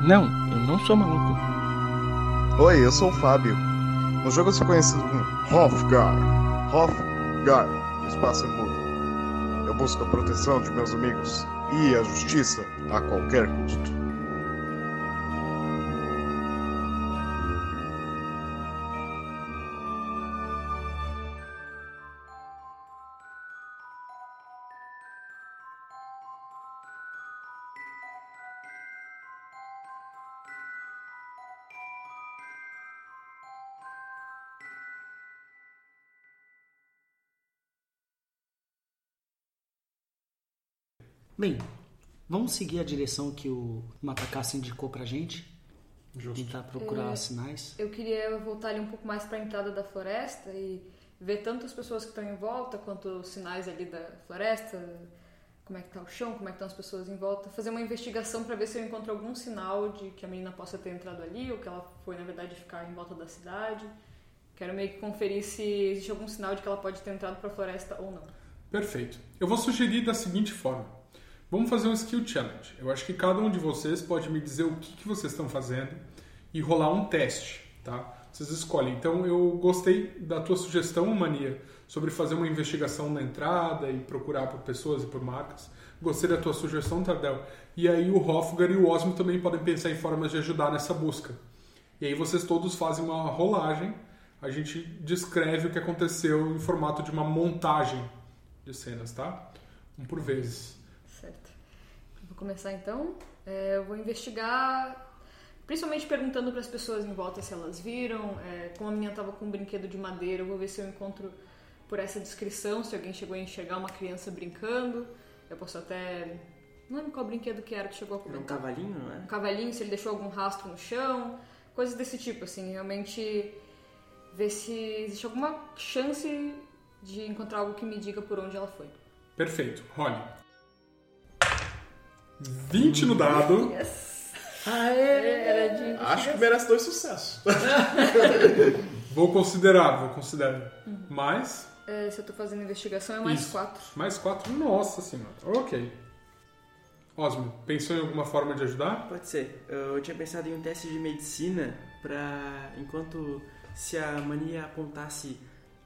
Não, eu não sou maluco. Oi, eu sou o Fábio. No jogo eu sou conhecido como Hofgar. Hofgar, espaço é mudo. Eu busco a proteção de meus amigos e a justiça a qualquer custo. Bem, vamos seguir a direção que o Matacassi indicou pra gente. Justo. Tentar procurar É. sinais. Eu queria voltar ali um pouco mais para a entrada da floresta e ver tanto as pessoas que estão em volta quanto os sinais ali da floresta, como é que tá o chão, como é que estão as pessoas em volta, fazer uma investigação para ver se eu encontro algum sinal de que a menina possa ter entrado ali ou que ela foi na verdade ficar em volta da cidade. Quero meio que conferir se existe algum sinal de que ela pode ter entrado para a floresta ou não. Perfeito. Eu vou sugerir da seguinte forma. Vamos fazer um skill challenge. Eu acho que cada um de vocês pode me dizer o que, que vocês estão fazendo e rolar um teste, tá? Vocês escolhem. Então eu gostei da tua sugestão, Mania, sobre fazer uma investigação na entrada e procurar por pessoas e por marcas. Gostei da tua sugestão, Tardel. E aí o Hofgar e o Osmo também podem pensar em formas de ajudar nessa busca. E aí vocês todos fazem uma rolagem, a gente descreve o que aconteceu em formato de uma montagem de cenas, tá? Um por vezes. Começar então. É, eu vou investigar, principalmente perguntando para as pessoas em volta se elas viram. É, como a menina estava com um brinquedo de madeira, eu vou ver se eu encontro por essa descrição, se alguém chegou a enxergar uma criança brincando. Eu posso até. Não lembro qual brinquedo que era que chegou a Era um cavalinho, não é? Um cavalinho, se ele deixou algum rastro no chão, coisas desse tipo, assim, realmente ver se existe alguma chance de encontrar algo que me diga por onde ela foi. Perfeito. Role. 20 no dado. Era de Acho que merece dois sucessos. Vou considerar, vou considerar. Mais, É, se eu tô fazendo investigação é mais Isso. quatro. mais 4. Nossa senhora. Ok. Osmo, pensou em alguma forma de ajudar? Pode ser. Eu tinha pensado em um teste de medicina pra. enquanto se a mania apontasse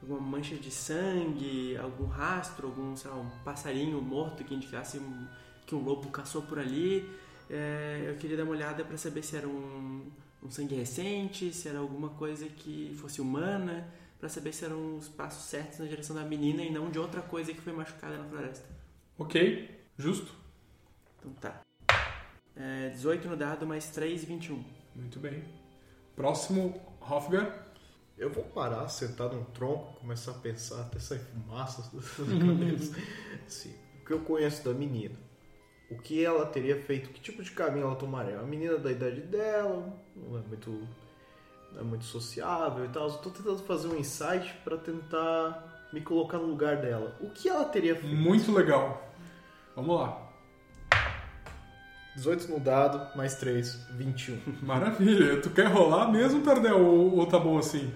alguma mancha de sangue, algum rastro, algum, sei lá, um passarinho morto que indicasse um- que um lobo caçou por ali, é, eu queria dar uma olhada pra saber se era um, um sangue recente, se era alguma coisa que fosse humana, pra saber se eram os passos certos na direção da menina e não de outra coisa que foi machucada na floresta. Ok, justo. Então tá. É, 18 no dado, mais 3, 21. Muito bem. Próximo, Hofgar. Eu vou parar, sentar num tronco, começar a pensar até sair fumaça da cabeça. Assim, o que eu conheço da menina. O que ela teria feito, que tipo de caminho ela tomaria? É uma menina da idade dela, não é muito, não é muito sociável e tal. Eu tô tentando fazer um insight para tentar me colocar no lugar dela. O que ela teria feito? Muito legal. Vamos lá. 18 no dado, mais 3, 21. Maravilha. Tu quer rolar mesmo, Tardel, ou, ou tá bom assim?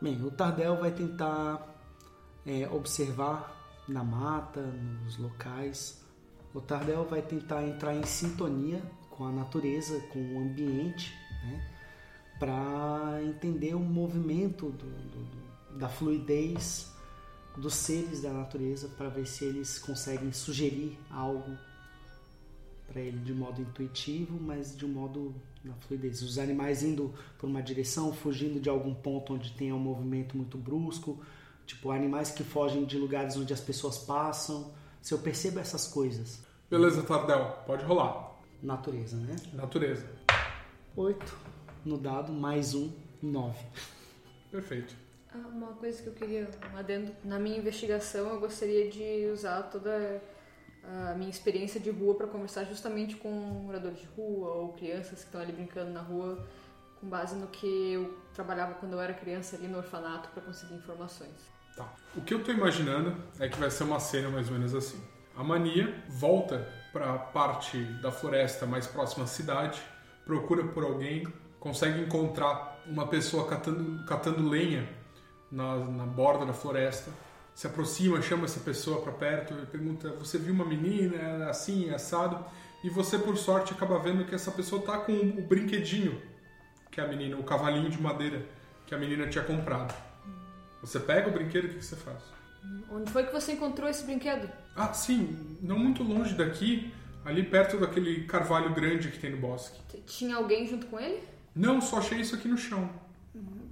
Bem, o Tardel vai tentar é, observar na mata, nos locais. O Tardel vai tentar entrar em sintonia com a natureza, com o ambiente, né? para entender o movimento do- do- da fluidez dos seres da natureza, para ver se eles conseguem sugerir algo para ele de modo intuitivo, mas de um modo na fluidez. Os animais indo por uma direção, fugindo de algum ponto onde tenha um movimento muito brusco, tipo animais que fogem de lugares onde as pessoas passam. Se eu percebo essas coisas, Beleza, Tardel, pode rolar. natureza, né? Natureza. 8 no dado, mais um, 9. Perfeito. Ah, Uma coisa que eu queria, um adendo. Na minha investigação, eu gostaria de usar toda a minha experiência de rua para conversar justamente com moradores de rua ou crianças que estão ali brincando na rua, com base no que eu trabalhava quando eu era criança ali no orfanato para conseguir informações. Tá. O que eu tô imaginando é que vai ser uma cena mais ou menos assim. A mania volta para parte da floresta mais próxima à cidade, procura por alguém, consegue encontrar uma pessoa catando, catando lenha na, na borda da floresta, se aproxima, chama essa pessoa para perto e pergunta: Você viu uma menina é assim, é assado? E você, por sorte, acaba vendo que essa pessoa tá com o brinquedinho que a menina, o cavalinho de madeira que a menina tinha comprado. Você pega o brinquedo, o que que você faz? Onde foi que você encontrou esse brinquedo? Ah, sim, não muito longe daqui, ali perto daquele carvalho grande que tem no bosque. Tinha alguém junto com ele? Não, só achei isso aqui no chão.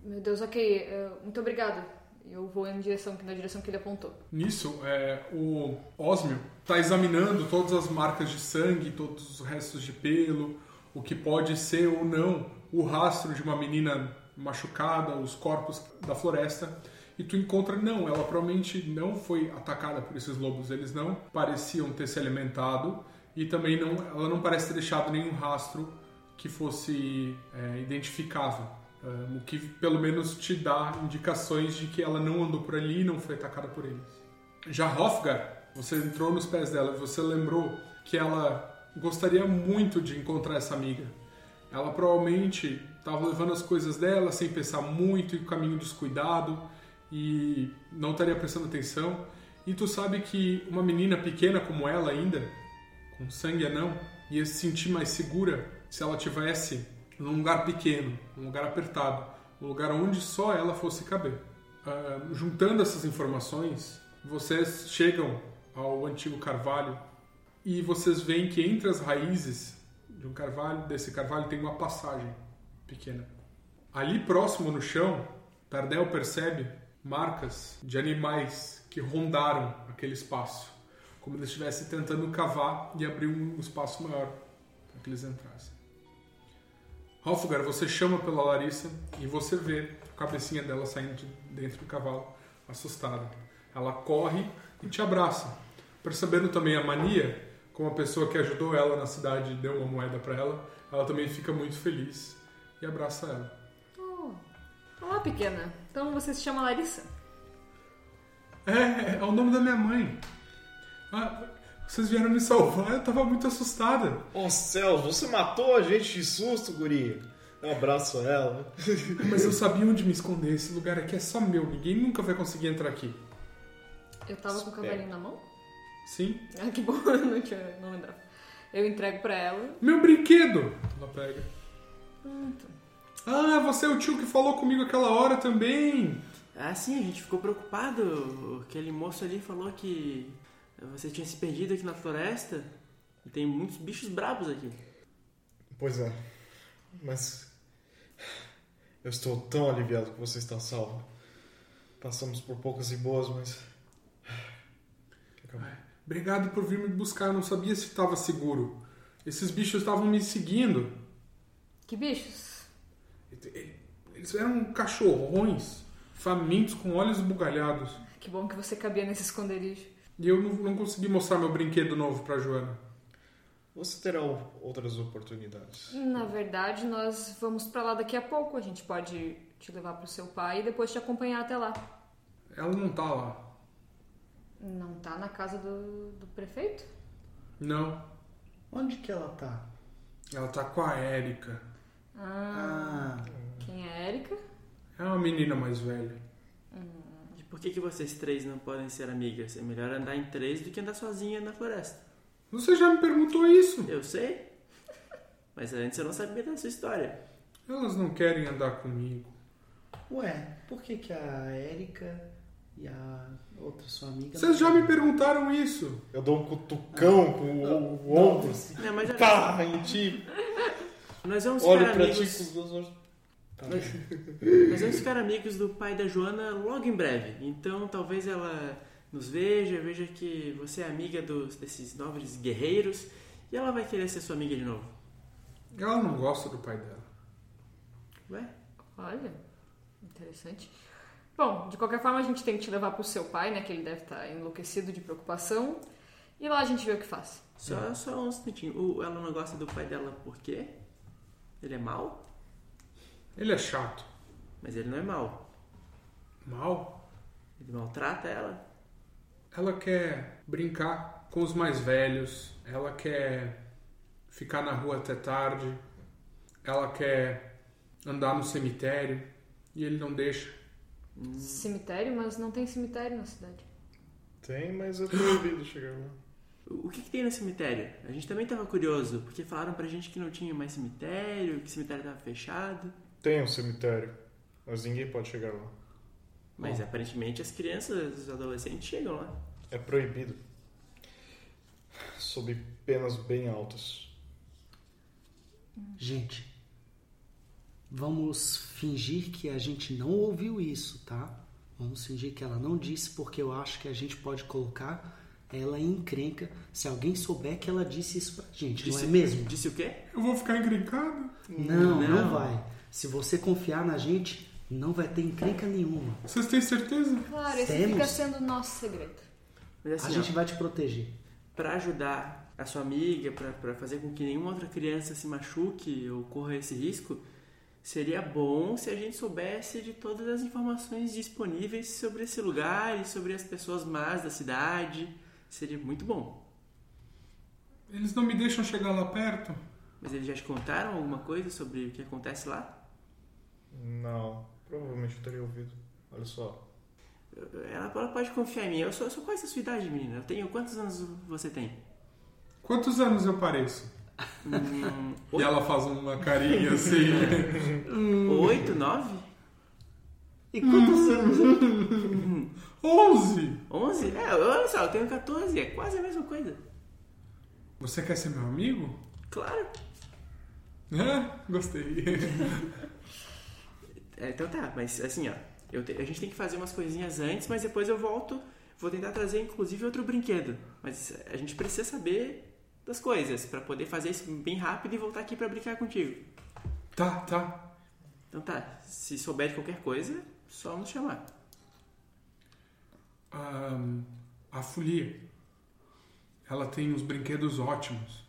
Meu Deus, ok. eh, muito obrigada. Eu vou em direção, na direção que ele apontou. Nisso, é, o Osmio está examinando todas as marcas de sangue, todos os restos de pelo, o que pode ser ou não o rastro de uma menina machucada, os corpos da floresta. E tu encontra, não, ela provavelmente não foi atacada por esses lobos, eles não pareciam ter se alimentado e também não, ela não parece ter deixado nenhum rastro que fosse é, identificável. É, o que pelo menos te dá indicações de que ela não andou por ali e não foi atacada por eles. Já Hofgar, você entrou nos pés dela, você lembrou que ela gostaria muito de encontrar essa amiga. Ela provavelmente estava levando as coisas dela sem pensar muito e o caminho descuidado e não estaria prestando atenção. E tu sabe que uma menina pequena como ela ainda, com sangue anão, ia se sentir mais segura se ela tivesse num lugar pequeno, um lugar apertado, um lugar onde só ela fosse caber. Ah, juntando essas informações, vocês chegam ao antigo carvalho e vocês veem que entre as raízes de um carvalho, desse carvalho tem uma passagem pequena. Ali próximo no chão, Tardel percebe marcas de animais que rondaram aquele espaço, como se estivesse tentando cavar e abrir um espaço maior para que eles entrassem. Hofgar, você chama pela Larissa e você vê a cabecinha dela saindo de dentro do cavalo, assustada. Ela corre e te abraça. Percebendo também a mania, como a pessoa que ajudou ela na cidade deu uma moeda para ela, ela também fica muito feliz e abraça ela. Oh. Olá, pequena. Então você se chama Larissa? É, é o nome da minha mãe. Ah, vocês vieram me salvar, eu tava muito assustada. Ô céus, você matou a gente de susto, guri. Um abraço a ela. Mas eu sabia onde me esconder. Esse lugar aqui é só meu, ninguém nunca vai conseguir entrar aqui. Eu tava com o cavalinho na mão? Sim? Ah, que bom, eu não, tinha, não lembrava. Eu entrego pra ela. Meu brinquedo! Ela pega. Pronto. Ah, você é o tio que falou comigo aquela hora também. Ah, sim, a gente ficou preocupado. Aquele moço ali falou que você tinha se perdido aqui na floresta. E tem muitos bichos brabos aqui. Pois é. Mas. Eu estou tão aliviado que você está salvo. Passamos por poucas e boas, mas. Acabou. Obrigado por vir me buscar, eu não sabia se estava seguro. Esses bichos estavam me seguindo. Que bichos? Eles eram cachorrões, famintos, com olhos bugalhados. Que bom que você cabia nesse esconderijo. E eu não, não consegui mostrar meu brinquedo novo pra Joana. Você terá o- outras oportunidades. Na verdade, nós vamos pra lá daqui a pouco. A gente pode te levar pro seu pai e depois te acompanhar até lá. Ela não tá lá. Não tá na casa do, do prefeito? Não. Onde que ela tá? Ela tá com a Érica. Ah, Ah, quem é a Erika? É uma menina mais velha. E por que, que vocês três não podem ser amigas? É melhor andar em três do que andar sozinha na floresta. Você já me perguntou isso. Eu sei. Mas antes eu não sabia da sua história. Elas não querem andar comigo. ué, por que que a Érica E a outra sua amiga. Vocês já me perguntaram isso. Eu dou um cutucão com o, o ombro. assim. Não, mas Tá, em ti. Nós vamos ficar amigos. Tá. Nós vamos ficar amigos do pai da Joana logo em breve. Então talvez ela nos veja, veja que você é amiga dos, desses nobres guerreiros e ela vai querer ser sua amiga de novo. Ela não gosta do pai dela. Ué? Olha, interessante. Bom, de qualquer forma a gente tem que te levar pro seu pai, né? Que ele deve estar enlouquecido de preocupação. E lá a gente vê o que faz. Só, só um instantinho. Ela não gosta do pai dela por quê? Ele é mau? Ele é chato. Mas ele não é mau. Mal. Ele maltrata ela. Ela quer brincar com os mais velhos. Ela quer ficar na rua até tarde. Ela quer andar no cemitério. E ele não deixa. Cemitério, mas não tem cemitério na cidade. Tem, mas é proibido chegar lá. O que, que tem no cemitério? A gente também tava curioso, porque falaram pra gente que não tinha mais cemitério, que o cemitério tava fechado. Tem um cemitério, mas ninguém pode chegar lá. Mas aparentemente as crianças, os adolescentes chegam lá. É proibido. Sob penas bem altas. Gente, vamos fingir que a gente não ouviu isso, tá? Vamos fingir que ela não disse, porque eu acho que a gente pode colocar ela em encrenca se alguém souber que ela disse isso pra gente, não é mesmo? Disse o quê? Eu vou ficar encrencado? Não, não, Não. vai. Se você confiar na gente, não vai ter encrenca nenhuma. Vocês têm certeza? Claro, esse Temos. fica sendo nosso segredo. Mas A assim, gente ó, vai te proteger. pra ajudar a sua amiga, pra, pra fazer com que nenhuma outra criança se machuque ou corra esse risco, seria bom se a gente soubesse de todas as informações disponíveis sobre esse lugar e sobre as pessoas más da cidade. Seria muito bom. Eles não me deixam chegar lá perto? Mas eles já te contaram alguma coisa sobre o que acontece lá? Não, provavelmente eu teria ouvido. Olha só. Ela, ela pode confiar em mim. Eu sou, eu sou quase a sua idade, menina. Eu tenho quantos anos você tem? Quantos anos eu pareço? Hum, E ela faz uma carinha assim. oito, nove? E quantos anos? Onze! Onze? É, olha só, eu tenho 14. É quase a mesma coisa. Você quer ser meu amigo? Claro. É, gostei. É, então tá, mas assim, ó. te- a gente tem que fazer umas coisinhas antes, mas depois eu volto. Vou tentar trazer inclusive outro brinquedo. Mas a gente precisa saber das coisas pra poder fazer isso bem rápido e voltar aqui pra brincar contigo. Tá, tá. Então tá, se souber de qualquer coisa, só nos chamar. A folia. Ela tem uns brinquedos ótimos.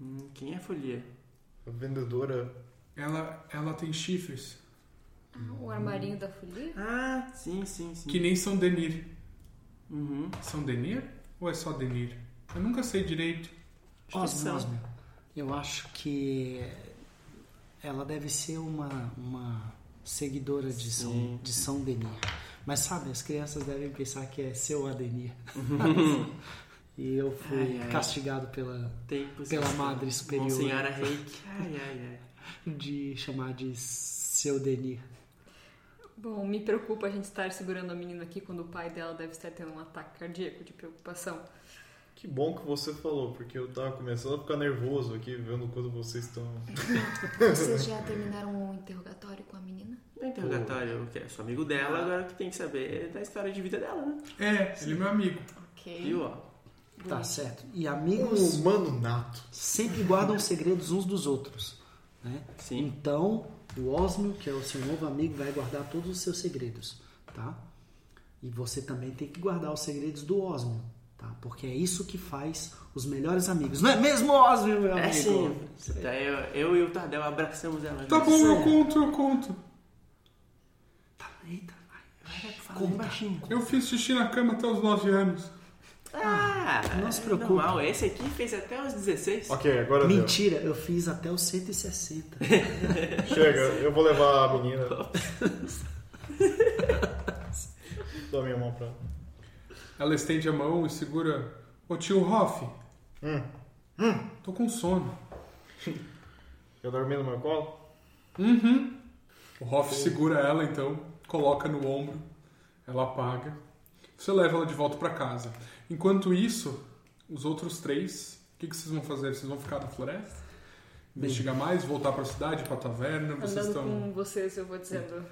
Hum, quem é a folia? A vendedora. Ela, ela tem chifres O armarinho da folia? Ah, sim, sim, sim. que nem são Denir. Uhum. São Denir? Ou é só Denir? Eu nunca sei direito. que Osmo, são. Osmo, eu acho que ela deve ser uma, uma seguidora de São, Sim. de São Denis. Mas sabe, as crianças devem pensar que é seu Adenir. e eu fui Ai, ai. castigado pela, Tempos pela madre superior Monsenhora Reiki. Ai, ai, ai. de chamar de seu Denir. Bom, me preocupa a gente estar segurando a menina aqui quando o pai dela deve estar tendo um ataque cardíaco de preocupação. Que bom que você falou, porque eu tava começando a ficar nervoso aqui vendo quando vocês estão. Vocês já terminaram o interrogatório com a menina? No interrogatório, o que é? Sou amigo dela, agora o que tem que saber é da história de vida dela, né? É, ele é meu amigo. Ok. Viu, ó? Tá certo. E Um amigos humano nato. sempre guardam segredos uns dos outros. Né? Sim. Então, o Osmio, que é o seu novo amigo, vai guardar todos os seus segredos, tá? E você também tem que guardar os segredos do Osmio, tá? Porque é isso que faz os melhores amigos. Não é mesmo, Osmio, meu É amigo? sim. Tá, eu, eu e o Tardel abraçamos ela. Tá bom, eu conto, eu conto. Tá, eita, baixinho. Eu fiz xixi na cama até os 9 anos. Ah, Não se é preocupe. Normal. Esse aqui fez até os 16. Ok, agora deu. Mentira, eu fiz até os 160. Chega, eu vou levar a menina. Dá a minha mão pra ela. Ela estende a mão e segura. Ô tio Hoff, Hum, tô com sono. quer dormir no meu colo? Uhum. O Hoff segura ela então, coloca no ombro, ela apaga Você leva ela de volta para casa. Enquanto isso, os outros três, o que, que vocês vão fazer? Vocês vão ficar na floresta? Investigar mais, voltar para a cidade, para a taverna? Vocês Andando estão. com vocês, eu vou dizendo.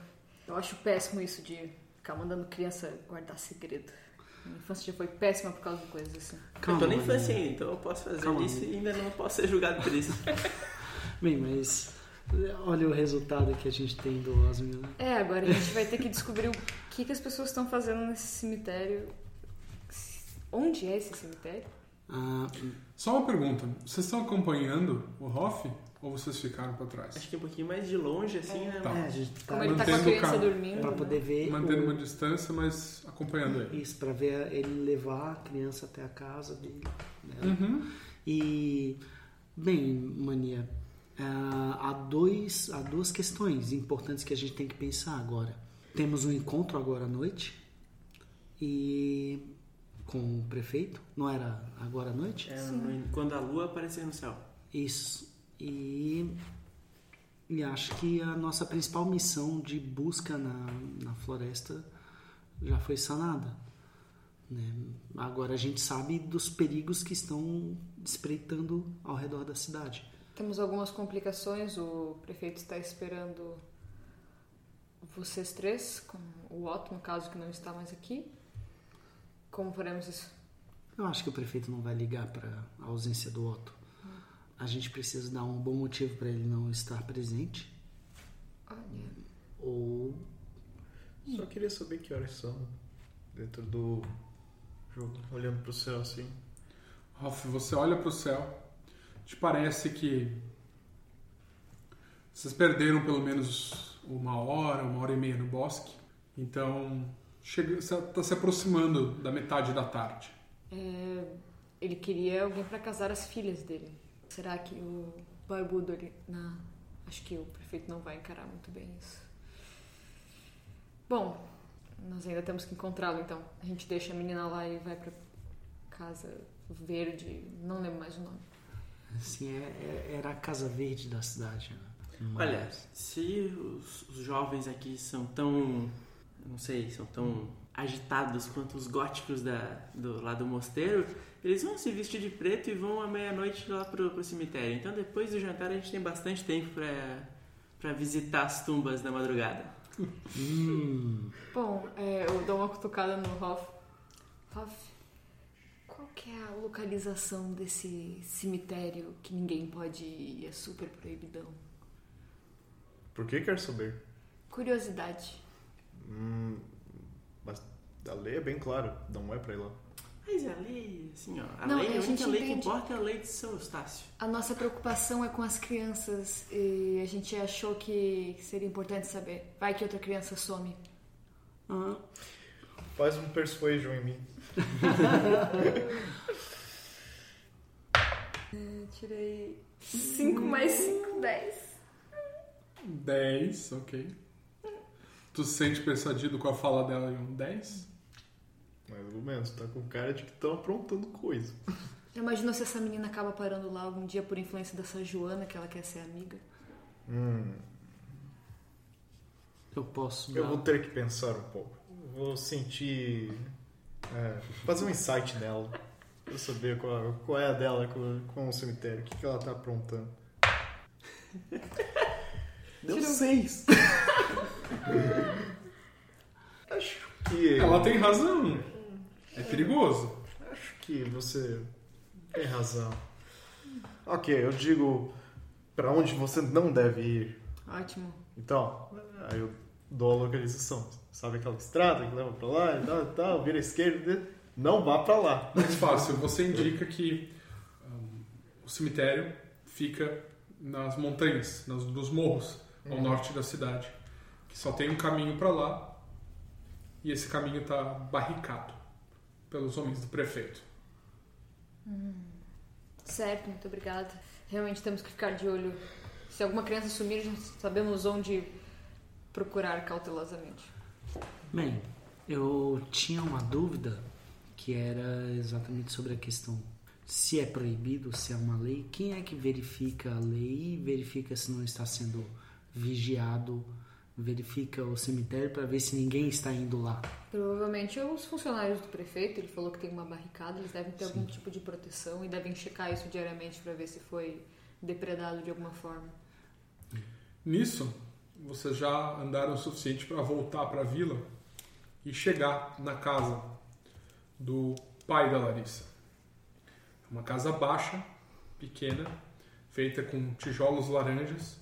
Eu acho péssimo isso de ficar mandando criança guardar segredo. Minha infância já foi péssima por causa de coisas assim. eu tô na infância ainda, então eu posso fazer Calma, isso e ainda não posso ser julgado por isso. Bem, mas olha o resultado que a gente tem do Osmio, né? É, agora a gente vai ter que descobrir o que, que as pessoas estão fazendo nesse cemitério. Onde é esse cemitério? Ah, Só uma pergunta: vocês estão acompanhando o Hoff ou vocês ficaram para trás? Acho que um pouquinho mais de longe, assim, né? Tá. é, a gente tá Como ele tá com a mantendo criança dormindo. pra né? poder ver Mantendo o- uma distância, mas acompanhando ele. isso, pra ver ele levar a criança até a casa dele. né? Uhum. E, bem, Mania, ah, há, dois, há duas questões importantes que a gente tem que pensar agora. Temos um encontro agora à noite e com o prefeito, não era agora à noite? É, no- quando a lua aparecer no céu. Isso. E, e acho que a nossa principal missão de busca na, na floresta já foi sanada. né? Agora a gente sabe dos perigos que estão espreitando ao redor da cidade. Temos algumas complicações. O prefeito está esperando vocês três, com o Otto, no caso, que não está mais aqui. Como faremos isso? Eu acho que o prefeito não vai ligar para a ausência do Otto. A gente precisa dar um bom motivo para ele não estar presente. Olha, Ou Só queria saber que horas são dentro do jogo, olhando pro céu assim. Hoff, você olha para o céu, te parece que vocês perderam pelo menos uma hora, uma hora e meia no bosque, então está se aproximando da metade da tarde. é, ele queria alguém para casar as filhas dele. Será que o barbudo ali... Não, acho que o prefeito não vai encarar muito bem isso. Bom, nós ainda temos que encontrá-lo, então. A gente deixa a menina lá e vai pra casa verde, não lembro mais o nome. assim, é- é- era a casa verde da cidade. né? Olha, Mas- se os, os jovens aqui são tão, não sei, são tão agitados quanto os góticos da, do, lá do mosteiro, eles vão se vestir de preto e vão à meia-noite lá pro, pro cemitério. Então depois do jantar a gente tem bastante tempo pra, pra visitar as tumbas da madrugada. Hum, Bom, é, eu dou uma cutucada no Hoff. Hoff, qual que é a localização desse cemitério que ninguém pode ir? É super proibidão. Por que quer saber? Curiosidade. Hum, mas a lei é bem clara, não é pra ir lá. Mas a lei, assim, ó, a Não, lei, a a única gente lei que importa é a lei de São Eustácio. A nossa preocupação é com as crianças e a gente achou que seria importante saber. Vai que outra criança some. ah, Faz um persuasion em mim. tirei 5 mais 5, 10. 10, ok. Tu se sente persuadido com a fala dela em um 10? Mais ou menos, tá com cara de que estão aprontando coisa. Imagina se essa menina acaba parando lá algum dia por influência dessa Joana que ela quer ser amiga. Hum, eu posso eu dar- vou ter que pensar um pouco. Vou sentir. é, fazer um insight nela. Pra saber qual, qual é a dela com, com o cemitério. O que, que ela tá aprontando. Deu seis. Acho que. Ela tem razão. É perigoso. Acho que você tem razão. Ok, eu digo pra onde você não deve ir. Ótimo. Então, aí eu dou a localização. Sabe aquela estrada que leva pra lá e tal, e tal, vira à esquerda, não vá pra lá. Mais fácil, você indica que hum, o cemitério fica nas montanhas, nos, nos morros, ao norte da cidade. Que só tem um caminho para lá e esse caminho está barricado pelos homens do prefeito. Certo, muito obrigada. Realmente temos que ficar de olho. Se alguma criança sumir, já sabemos onde procurar cautelosamente. Bem, eu tinha uma dúvida que era exatamente sobre a questão se é proibido, se é uma lei. Quem é que verifica a lei e verifica se não está sendo vigiado verifica o cemitério para ver se ninguém está indo lá. Provavelmente os funcionários do prefeito, ele falou que tem uma barricada, eles devem ter algum tipo de proteção e devem checar isso diariamente para ver se foi depredado de alguma forma. Nisso, vocês já andaram o suficiente para voltar para a vila e chegar na casa do pai da Larissa. É Uma casa baixa, pequena, feita com tijolos laranjas,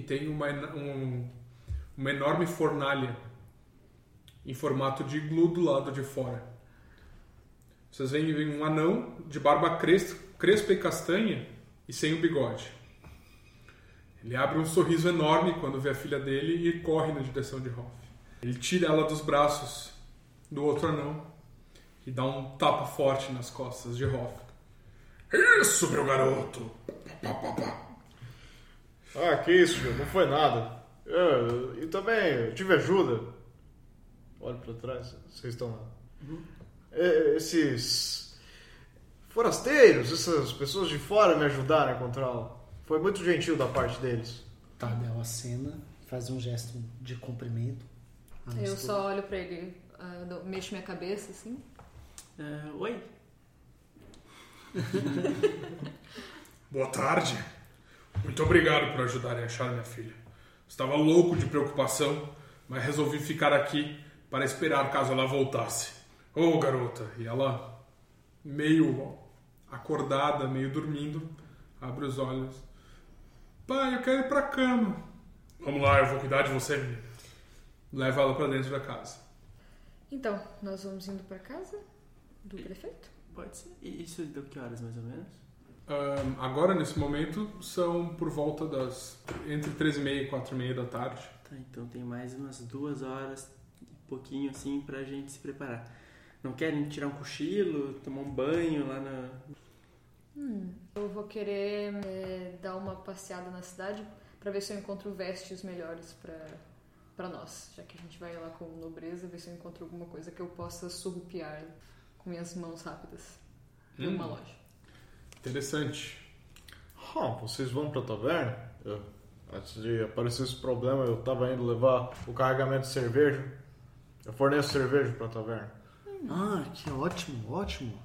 que tem uma, um- uma enorme fornalha em formato de iglu do lado de fora. Vocês veem um anão de barba cres- crespa e castanha e sem o bigode. Ele abre um sorriso enorme quando vê a filha dele e corre na direção de Hoff. Ele tira ela dos braços do outro anão e dá um tapa forte nas costas de Hoff. Isso, meu garoto! Pá, pá, pá. Ah, que isso, filho, não foi nada. Eu- e também eu tive ajuda. Olha pra trás, vocês estão lá. É, Esses forasteiros, essas pessoas de fora me ajudaram a encontrá-la. Foi muito gentil da parte deles. Tardel acena, faz um gesto de cumprimento. Eu Amistoso. só olho pra ele, ah, mexo minha cabeça assim. Ah, oi? Boa tarde. Muito obrigado por ajudarem a achar minha filha. Estava louco de preocupação, mas resolvi ficar aqui para esperar caso ela voltasse. Ô, garota! E ela, meio acordada, meio dormindo, abre os olhos. Pai, eu quero ir pra cama. Vamos lá, eu vou cuidar de você, menina. Leva ela pra dentro da casa. Então, nós vamos indo pra casa do prefeito? Pode ser. E isso deu que horas mais ou menos? Ahn, agora, nesse momento, são por volta das. entre 13h30 e 4h30 da tarde. Tá, então tem mais umas duas horas, um pouquinho assim, pra gente se preparar. Não querem tirar um cochilo, tomar um banho lá na. Eu vou querer é, dar uma passeada na cidade pra ver se eu encontro vestes melhores pra, pra nós. Já que a gente vai lá com nobreza, ver se eu encontro alguma coisa que eu possa surrupiar com minhas mãos rápidas. Em uma Hum. loja. Interessante. Ah, vocês vão pra taverna? Eu- antes de aparecer esse problema, eu tava indo levar o carregamento de cerveja. Eu forneço cerveja pra taverna. Ah, que ótimo, ótimo.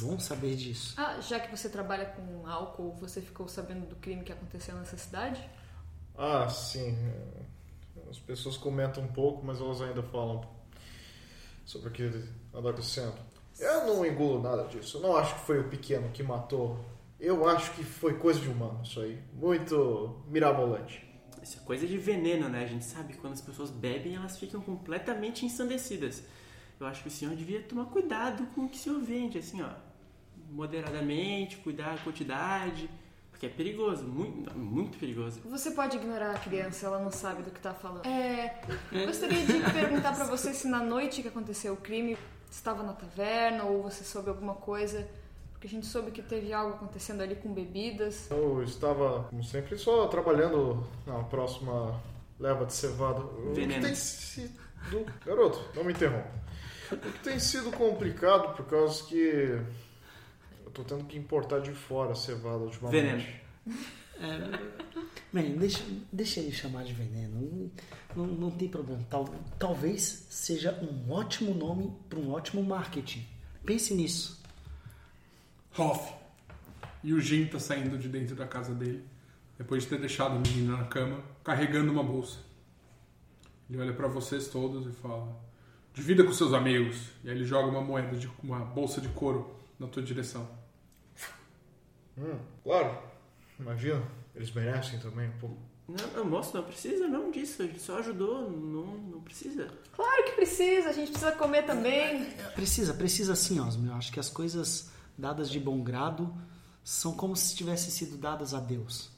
Bom saber disso. Ah, já que você trabalha com álcool, você ficou sabendo do crime que aconteceu nessa cidade? Ah, sim. As pessoas comentam um pouco, mas elas ainda falam sobre o que anda acontecendo. Eu não engulo nada disso. Eu não acho que foi o pequeno que matou. Eu acho que foi coisa de humano isso aí. Muito mirabolante. Isso é coisa de veneno, né? A gente sabe quando as pessoas bebem, elas ficam completamente ensandecidas. Eu acho que o senhor devia tomar cuidado com o que o senhor vende, assim, ó. Moderadamente, cuidar da quantidade. Porque é perigoso, muito, muito perigoso. Você pode ignorar a criança, ela não sabe do que tá falando. É, gostaria de perguntar pra você se na noite que aconteceu o crime estava na taverna ou você soube alguma coisa, porque a gente soube que teve algo acontecendo ali com bebidas. Eu estava, como sempre, só trabalhando na próxima leva de cevada. O que Veneno. tem sido. Garoto, não me interrompa. O que tem sido complicado por causa que. Eu tô tendo que importar de fora a cevada ultimamente. Veneno. Bem, deixa, deixa ele chamar de veneno. Não, não, não tem problema. Tal, talvez seja um ótimo nome para um ótimo marketing. Pense nisso. Hoff. E o Jin tá saindo de dentro da casa dele, depois de ter deixado a menina na cama, carregando uma bolsa. Ele olha pra vocês todos e fala: Divida com seus amigos. E aí ele joga uma moeda de uma bolsa de couro na tua direção. Hum, claro. Imagina, eles merecem também um pouco. Não, não, moço, não precisa não disso. A gente só ajudou, não, não precisa. Claro que precisa, a gente precisa comer também. Precisa, precisa sim, Osmo. Eu acho que as coisas dadas de bom grado são como se tivessem sido dadas a Deus.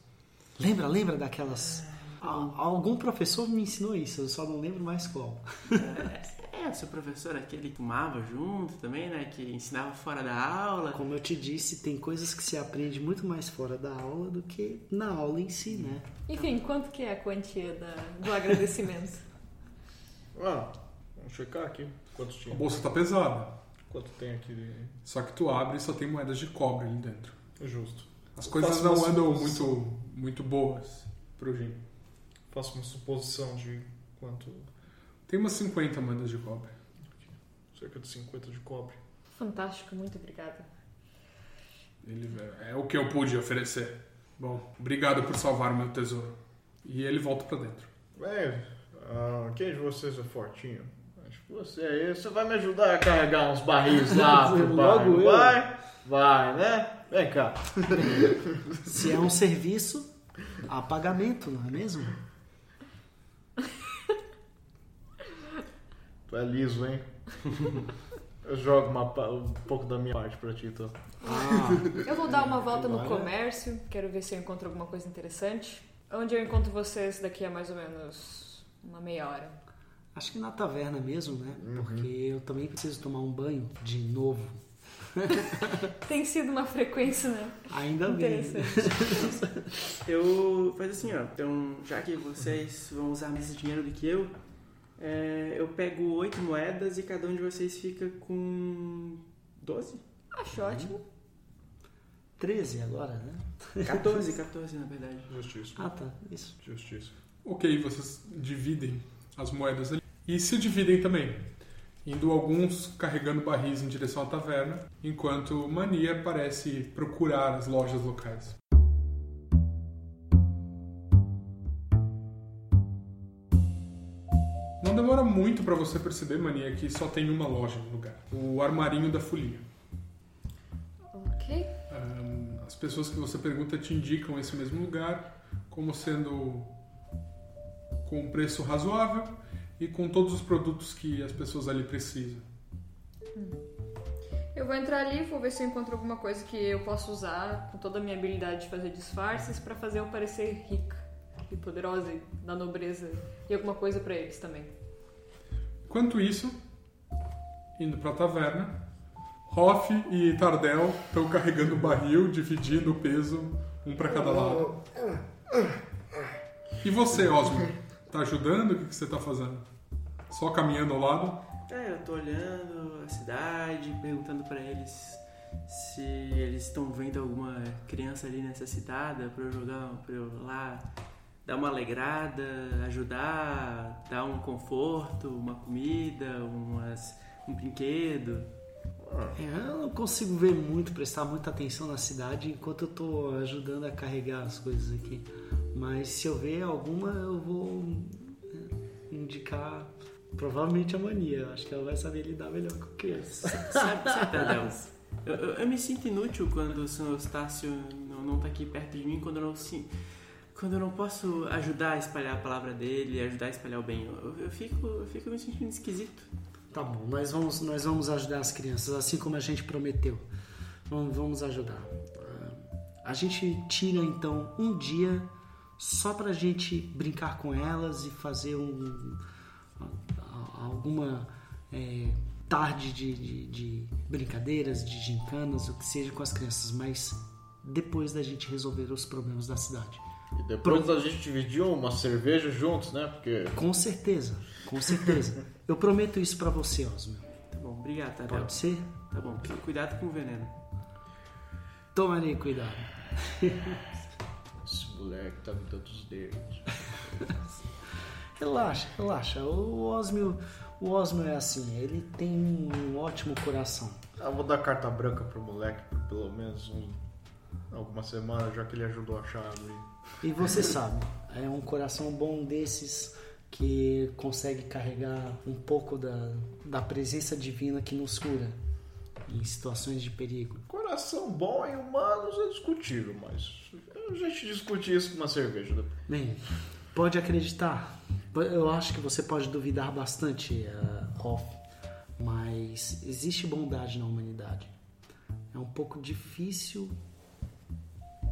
Lembra, lembra daquelas. Al- Algum professor me ensinou isso, eu só não lembro mais qual. É, seu professor, aquele que fumava junto também, né? Que ensinava fora da aula. Como eu te disse, tem coisas que se aprende muito mais fora da aula do que na aula em si, né? Enfim, quanto que é a quantia da- do agradecimento? Ah, vamos checar aqui quantos A tinha. bolsa tá pesada, Quanto tem aqui de. só que tu abre e só tem moedas de cobre ali dentro. Justo. As coisas não andam muito, muito boas pro Jin. Faço uma suposição de quanto. Tem umas 50 moedas de cobre. Cerca de 50 de cobre. Fantástico, muito obrigada. Ele, é o que eu pude oferecer. Bom, obrigado por salvar meu tesouro. E ele volta pra dentro. Bem, ah, quem de vocês é fortinho? Acho que você aí. Você vai me ajudar a carregar uns barris lá pro Logo bairro. eu. Vai? Vai, né? Vem cá. Se é um serviço, há pagamento, não é mesmo? Tu é liso, hein? Eu jogo uma um pouco da minha parte pra ti, então. Ah, Eu vou dar uma volta no comércio, quero ver se eu encontro alguma coisa interessante. Onde eu encontro vocês daqui a mais ou menos uma meia hora. acho que na taverna mesmo, né? Porque eu também preciso tomar um banho de novo. Tem sido uma frequência, né? Ainda bem. Eu faz assim, ó. Então, já que vocês vão usar mais dinheiro do que eu, é, eu pego oito moedas e cada um de vocês fica com 12? Acho ótimo. 13 agora, né? 14, 14 na verdade. Justiça. Ah, tá. Isso. Justiça. Ok, vocês dividem as moedas ali. E se dividem também. Indo alguns carregando barris em direção à taverna, enquanto Mania parece procurar as lojas locais. Demora muito para você perceber, Mania, que só tem uma loja no lugar. O Armarinho da Folia. Ok. Ahn, as pessoas que você pergunta te indicam esse mesmo lugar como sendo com um preço razoável e com todos os produtos que as pessoas ali precisam. Eu vou entrar ali, vou ver se eu encontro alguma coisa que eu possa usar com toda a minha habilidade de fazer disfarces pra fazer eu parecer rica e poderosa e da nobreza e alguma coisa pra eles também. Enquanto isso, indo para a taverna, Hoff e Tardel estão carregando o barril, dividindo o peso, um para cada lado. E você, Osmo? Tá ajudando? O que que você tá fazendo? Só caminhando ao lado? É, eu tô olhando a cidade, perguntando pra eles se eles estão vendo alguma criança ali necessitada pra eu jogar, pra eu lá dar uma alegrada, ajudar, dar um conforto, uma comida, umas, um brinquedo. É, eu não consigo ver muito, prestar muita atenção na cidade enquanto eu tô ajudando a carregar as coisas aqui. Mas se eu ver alguma, eu vou é, indicar provavelmente a mania. Acho que ela vai saber lidar melhor com criança. Sabe, sabe Tadeu? Eu, eu, eu me sinto inútil quando o senhor Estácio não, não tá aqui perto de mim, quando eu não sim, quando eu não posso ajudar a espalhar a palavra dele, ajudar a espalhar o bem. Eu, eu fico, eu fico me sentindo esquisito. Tá bom, nós vamos, nós vamos ajudar as crianças, assim como a gente prometeu. Vamos, vamos ajudar. Ah, A gente tira então um dia só pra gente brincar com elas e fazer um, a- alguma é, tarde de, de- de brincadeiras, de gincanas, o que seja com as crianças, mas depois da gente resolver os problemas da cidade. E depois a gente dividiu uma cerveja juntos, né? Porque Com certeza, com certeza. Eu prometo isso pra você, Osmo. Tá bom, obrigado, Tadeu. Pode ser? Tá bom, cuidado com o veneno. Tomarei cuidado. esse moleque tá me dando os dedos. Relaxa, relaxa. O Osmio, o Osmio é assim, ele tem um ótimo coração. Ah, vou dar carta branca pro moleque por pelo menos um, alguma semana, já que ele ajudou a achar ali. E você sabe, é um coração bom desses que consegue carregar um pouco da, da presença divina que nos cura em situações de perigo. Coração bom em humanos é discutível, mas a gente discute isso com uma cerveja depois. Bem, pode acreditar. Eu acho que você pode duvidar bastante, uh, Hoff, mas existe bondade na humanidade. É um pouco difícil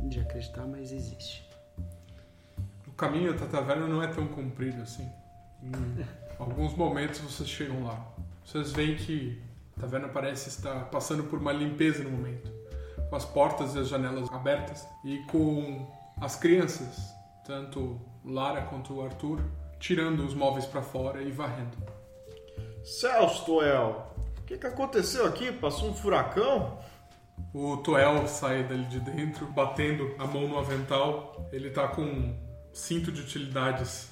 de acreditar, mas existe. O caminho até a taverna não é tão comprido assim. Em alguns momentos vocês chegam lá. Vocês veem que a taverna parece estar passando por uma limpeza no momento. Com as portas e as janelas abertas e com as crianças, tanto Lara quanto o Arthur, tirando os móveis para fora e varrendo. Celso, Toel, o que, que aconteceu aqui? Passou um furacão? O Toel sai dali de dentro, batendo a mão no avental. Ele tá com cinto de utilidades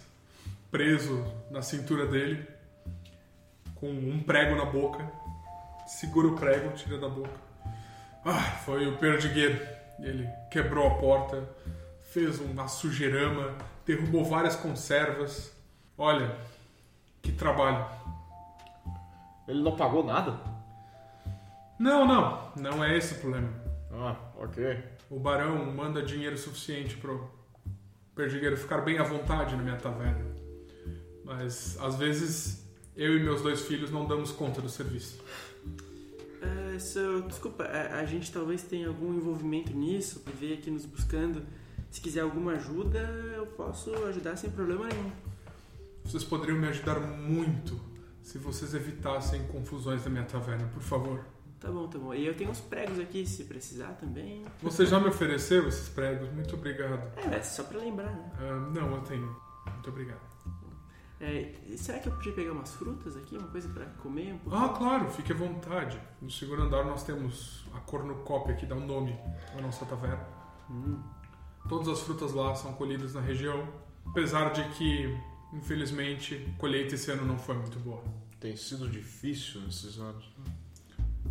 preso na cintura dele, com um prego na boca. Segura o prego, tira da boca. Ah, foi o perdigueiro. Ele quebrou a porta, fez uma sujeirama, derrubou várias conservas. Olha, que trabalho. Ele não pagou nada? Não, não, não é esse o problema. Ah, ok. O barão manda dinheiro suficiente pro perdigueiro ficar bem à vontade na minha taverna. Mas às vezes eu e meus dois filhos não damos conta do serviço. É, so, desculpa, a, a gente talvez tenha algum envolvimento nisso, que veio aqui nos buscando. Se quiser alguma ajuda, eu posso ajudar sem problema nenhum. Vocês poderiam me ajudar muito se vocês evitassem confusões na minha taverna, por favor. Tá bom, tá bom. E eu tenho uns pregos aqui, se precisar também. Você já me ofereceu esses pregos, muito obrigado. É, só pra lembrar, né? Ah, não, eu tenho. Muito obrigado. É, será que eu podia pegar umas frutas aqui, uma coisa pra comer? Um pouquinho? Ah, claro, fique à vontade. No segundo andar nós temos a cornucópia que dá um nome à nossa taverna. Hum. Todas as frutas lá são colhidas na região, apesar de que, infelizmente, a colheita esse ano não foi muito boa. Tem sido difícil nesses anos.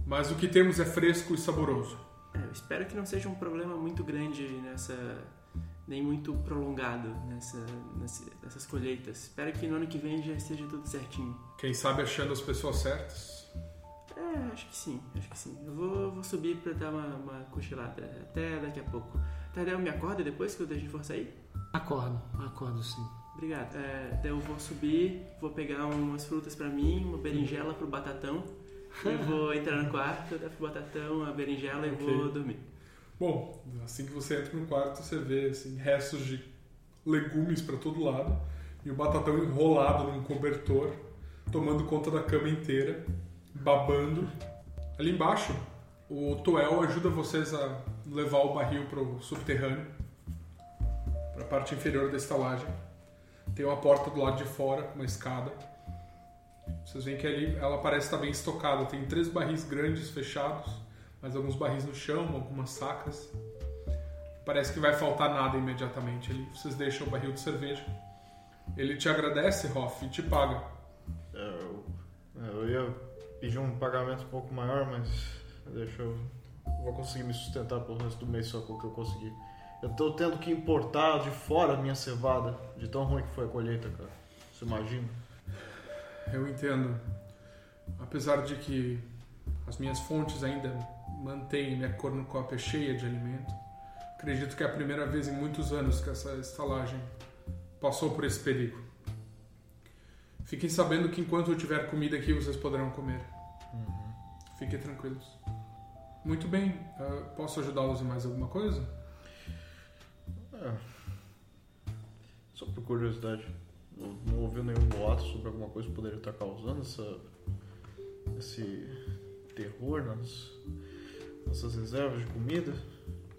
Mas o que temos é fresco e saboroso. É, eu espero que não seja um problema muito grande nessa. nem muito prolongado nessa, nessa- nessas colheitas. Espero que no ano que vem já esteja tudo certinho. Quem sabe achando as pessoas certas. É, acho que sim, acho que sim. Eu vou, vou subir pra dar uma, uma cochilada até daqui a pouco. Tadeu, me acorda depois que o Dejin for sair? Acordo, acordo sim. Obrigado. É, daí eu vou subir, vou pegar umas frutas pra mim, uma berinjela pro batatão. E vou entrar no quarto, dar pro batatão a berinjela e vou dormir. Bom, assim que você entra no quarto, você vê assim, restos de legumes para todo lado e o batatão enrolado num cobertor, tomando conta da cama inteira, babando. Ali embaixo, o Toel ajuda vocês a levar o barril para o subterrâneo, para a parte inferior da estalagem. Tem uma porta do lado de fora, uma escada. Vocês veem que ali ela parece estar bem estocada. Tem três barris grandes fechados, mais alguns barris no chão, algumas sacas. Parece que vai faltar nada imediatamente ali. Vocês deixam o barril de cerveja. Ele te agradece, Hoff, e te paga. É, Eu, eu ia pedir um pagamento um pouco maior, mas deixa eu. Vou conseguir me sustentar pelo resto do mês só com o que eu conseguir. Eu tô tendo que importar de fora a minha cevada, de tão ruim que foi a colheita, cara. Você imagina? Eu entendo. Apesar de que as minhas fontes ainda mantêm minha cornucópia cheia de alimento, acredito que é a primeira vez em muitos anos que essa estalagem passou por esse perigo. Fiquem sabendo que enquanto eu tiver comida aqui, vocês poderão comer. Fiquem tranquilos. Muito bem. ah, posso ajudá-los em mais alguma coisa? É. Só por curiosidade, não, ouviu nenhum boato sobre alguma coisa que poderia estar causando essa, esse terror nas nossas reservas de comida?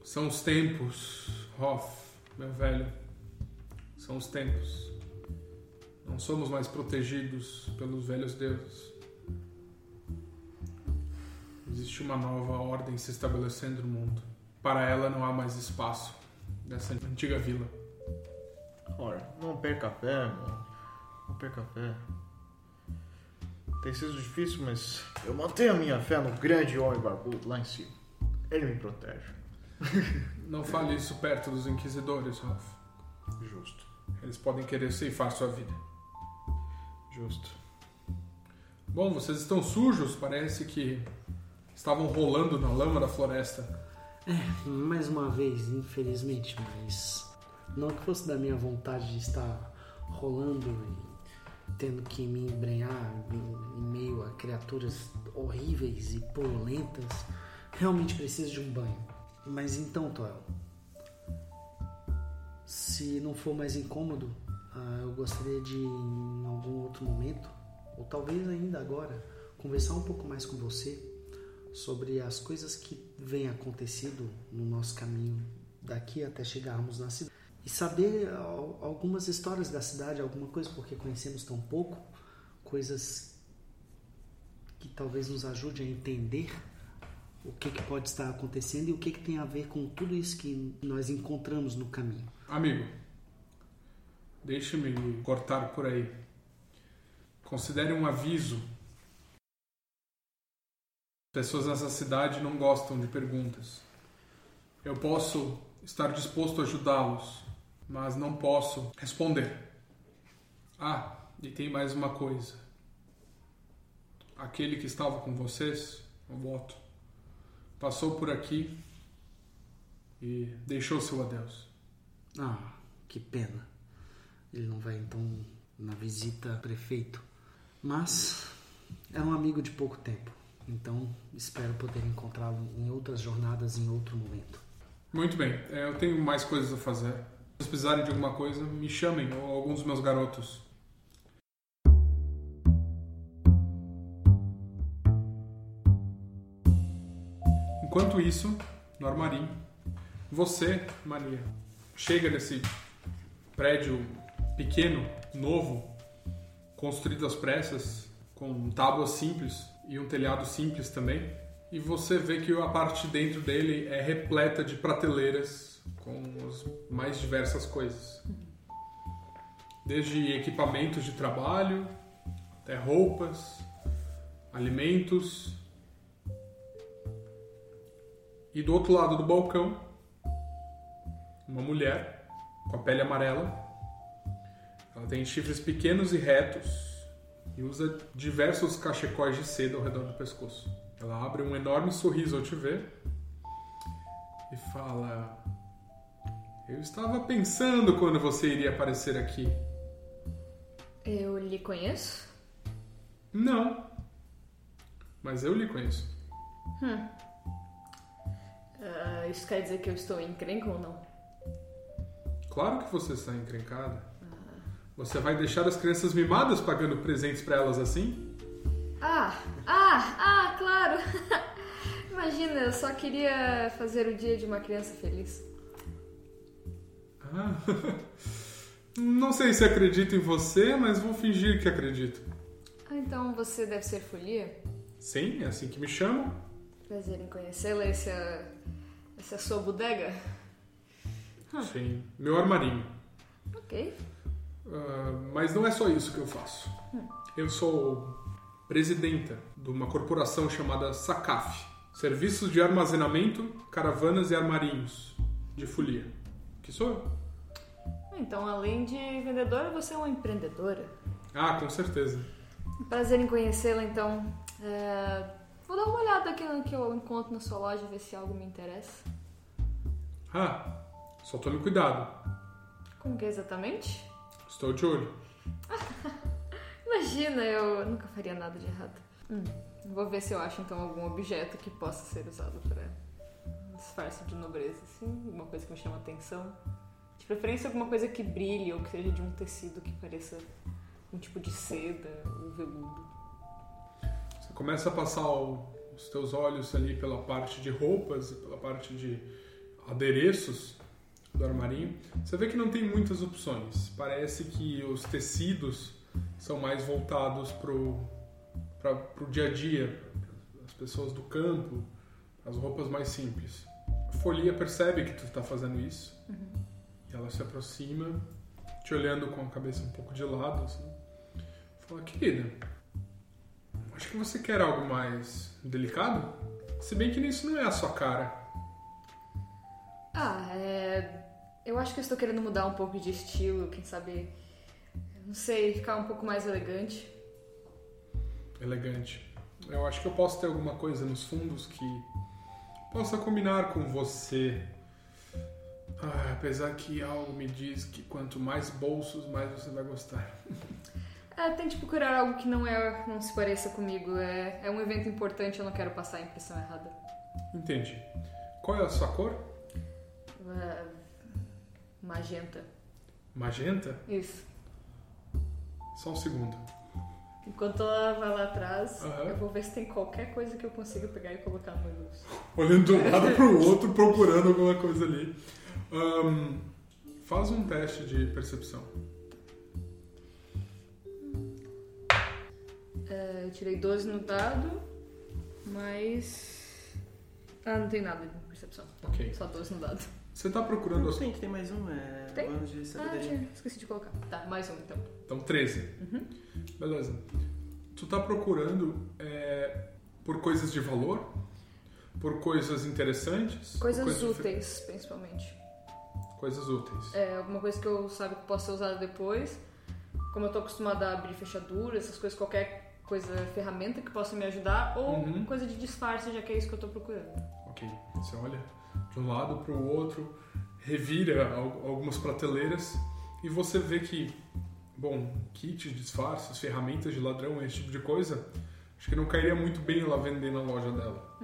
São os tempos, Hoff, meu velho. São os tempos. Não somos mais protegidos pelos velhos deuses. Existe uma nova ordem se estabelecendo no mundo. Para ela não há mais espaço nessa antiga vila. Ora, não perca a fé, mano. Não perca a fé. Tem sido difícil, mas eu mantenho a minha fé no grande homem barbudo lá em cima. Ele me protege. Não fale isso perto dos inquisidores, Hoff. Justo. Eles podem querer ceifar sua vida. Justo. Bom, vocês estão sujos, parece que estavam rolando na lama da floresta. Mais uma vez, infelizmente, mas não que fosse da minha vontade de estar rolando e tendo que me embrenhar em, meio a criaturas horríveis e polulentas, realmente preciso de um banho. Mas então, Toel, se não for mais incômodo, ah, eu gostaria de, em algum outro momento, ou talvez ainda agora, conversar um pouco mais com você sobre as coisas que vêm acontecido no nosso caminho daqui até chegarmos na cidade. E saber al- algumas histórias da cidade, alguma coisa, porque conhecemos tão pouco, coisas que talvez nos ajude a entender o que, que pode estar acontecendo e o que, que tem a ver com tudo isso que nós encontramos no caminho. Amigo, Deixe-me cortar por aí. Considere um aviso. Pessoas nessa cidade não gostam de perguntas. Eu posso estar disposto a ajudá-los, mas não posso responder. Ah, e tem mais uma coisa. Aquele que estava com vocês, o voto, passou por aqui e deixou seu adeus. Ah, que pena. Ele não vai então na visita ao prefeito. Mas é um amigo de pouco tempo. Então espero poder encontrá-lo em outras jornadas em outro momento. Muito bem, é, eu tenho mais coisas a fazer. Vocês precisarem de alguma coisa, me chamem, ou alguns dos meus garotos. Enquanto isso, no armarim, você, Maria, chega nesse prédio pequeno, novo, construído às pressas, com tábuas simples e um telhado simples também. E você vê que a parte de dentro dele é repleta de prateleiras com as mais diversas coisas. Desde equipamentos de trabalho, até roupas, alimentos. E do outro lado do balcão, uma mulher com a pele amarela. Ela tem chifres pequenos e retos e usa diversos cachecóis de seda ao redor do pescoço. Ela abre um enorme sorriso ao te ver e fala: Eu estava pensando quando você iria aparecer aqui. Eu lhe conheço? Não, mas eu lhe conheço. Hum. Ah, isso quer dizer que eu estou encrenca ou não? Claro que você está encrencada. Você vai deixar as crianças mimadas pagando presentes para elas assim? Ah, ah, ah, claro! Imagina, eu só queria fazer o dia de uma criança feliz. Ah, não sei se acredito em você, mas vou fingir que acredito. Ah, então você deve ser folia? Sim, é assim que me chamam. Prazer em conhecê-la. Essa é a sua bodega? Sim, meu armarinho. Ok. Ah, mas não é só isso que eu faço. Eu sou presidenta de uma corporação chamada SACAF Serviços de Armazenamento, Caravanas e Armarinhos de Folia. Que sou eu. Então, além de vendedora, você é uma empreendedora. Ah, com certeza. Prazer em conhecê-la, então. É, Vou dar uma olhada aqui no que eu encontro na sua loja, ver se algo me interessa. Ah, só tome cuidado. Com o que exatamente? Estou de olho. Imagina, eu nunca faria nada de errado. Hum, vou ver se eu acho então algum objeto que possa ser usado para disfarce de nobreza, assim, alguma coisa que me chama atenção. De preferência alguma coisa que brilhe ou que seja de um tecido que pareça um tipo de seda ou veludo. Você começa a passar o- os teus olhos ali pela parte de roupas e pela parte de adereços do armarinho. Você vê que não tem muitas opções. Parece que os tecidos são mais voltados pro, pra, pro dia a dia, as pessoas do campo, as roupas mais simples. Folia percebe que tu está fazendo isso. E ela se aproxima, te olhando com a cabeça um pouco de lado, assim. Fala, querida, Acho que você quer algo mais delicado? Se bem que isso não é a sua cara. Ah, é. Eu acho que eu estou querendo mudar um pouco de estilo, quem sabe. Não sei, ficar um pouco mais elegante. Elegante. Eu acho que eu posso ter alguma coisa nos fundos que possa combinar com você. Ah, apesar que algo me diz que quanto mais bolsos, mais você vai gostar. É, tente procurar algo que não é, não se pareça comigo. É, é um evento importante, eu não quero passar a impressão errada. Entendi. Qual é a sua cor? É, magenta. Magenta? Isso. Só um segundo. Enquanto ela vai lá atrás, Aham. eu vou ver se tem qualquer coisa que eu consiga pegar e colocar no meu bolso. Olhando de um lado pro outro, procurando alguma coisa ali. Ahn, faz um teste de percepção. É, eu tirei 12 no dado, mas. Ah, não tem nada. percepção. Ok. Só 12 no dado. Você tá procurando as. Tem, tem mais um, é. Tem? de Ah. Esqueci de colocar. Tá, mais um então. Então, 13. Beleza. Tu tá procurando é, por coisas de valor? Por coisas interessantes? Coisas úteis, principalmente. Coisas úteis. É, alguma coisa que eu sabe que possa ser usada depois. Como eu tô acostumada a abrir fechadura, essas coisas, qualquer coisa, ferramenta que possa me ajudar, ou Uhum. coisa de disfarce, já que é isso que eu tô procurando. Ok. Você olha de um lado para o outro, revira al- algumas prateleiras e você vê que, bom, kits, disfarces, ferramentas de ladrão, esse tipo de coisa, acho que não cairia muito bem ela vender na loja dela.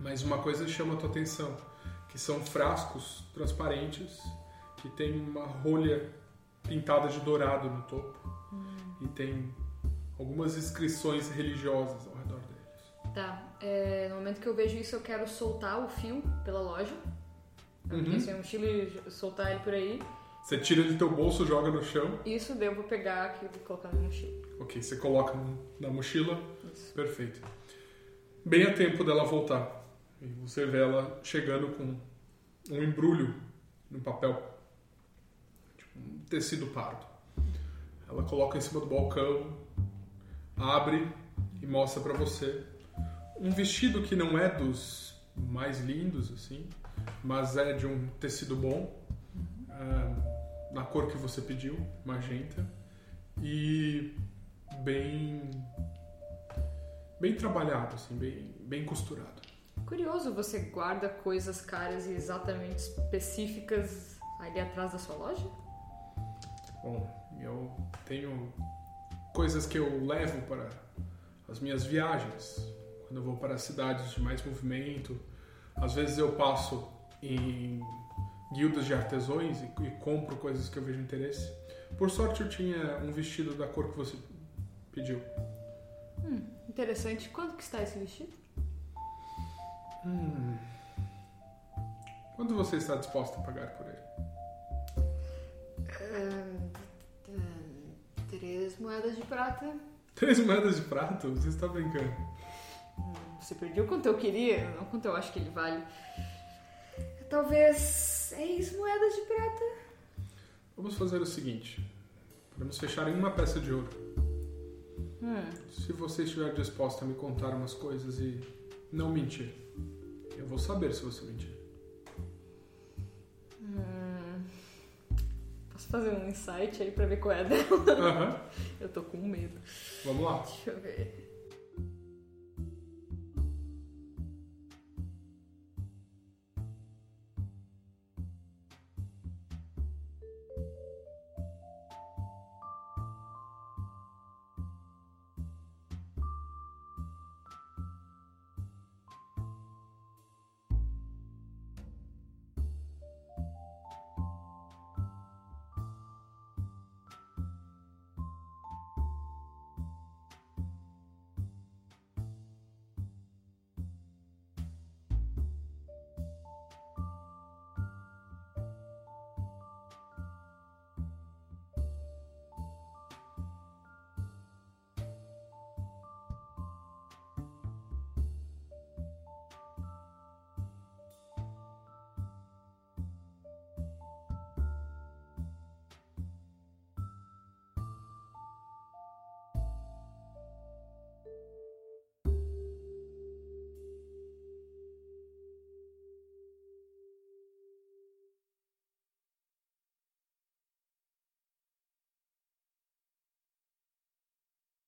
Mas uma coisa chama a tua atenção, que são frascos transparentes que tem uma rolha pintada de dourado no topo e tem algumas inscrições religiosas ao redor deles. Tá, é, no momento que eu vejo isso, eu quero soltar o fio pela loja. Uhum. Porque assim, um mochila e soltar ele por aí. Você tira do teu bolso, joga no chão. Isso daí eu vou pegar aqui e colocar na mochila. Ok, você coloca na mochila. Isso. Perfeito. Bem a tempo dela voltar. E você vê ela chegando com um embrulho no papel. Tipo, um tecido pardo. Ela coloca em cima do balcão, abre e mostra pra você um vestido que não é dos mais lindos, assim, mas é de um tecido bom, ah, na cor que você pediu, magenta, e bem bem trabalhado, assim, bem, bem costurado. Curioso, você guarda coisas caras e exatamente específicas ali atrás da sua loja? Bom, eu tenho coisas que eu levo para as minhas viagens, quando eu vou para cidades de mais movimento. Às vezes eu passo em guildas de artesãos e, e compro coisas que eu vejo interesse. Por sorte eu tinha um vestido da cor que você pediu. Interessante. Quanto que está esse vestido? Quanto você está disposto a pagar por ele? três moedas de prata. Três moedas de prata? Você está brincando? Você perdeu quanto eu queria, não quanto eu acho que ele vale. Talvez seis moedas de prata. Vamos fazer o seguinte: podemos fechar em uma peça de ouro. Se você estiver disposto a me contar umas coisas e não mentir, eu vou saber se você mentir. Posso fazer um insight aí pra ver qual é a dela? Aham. Eu tô com medo. Vamos lá. Deixa eu ver.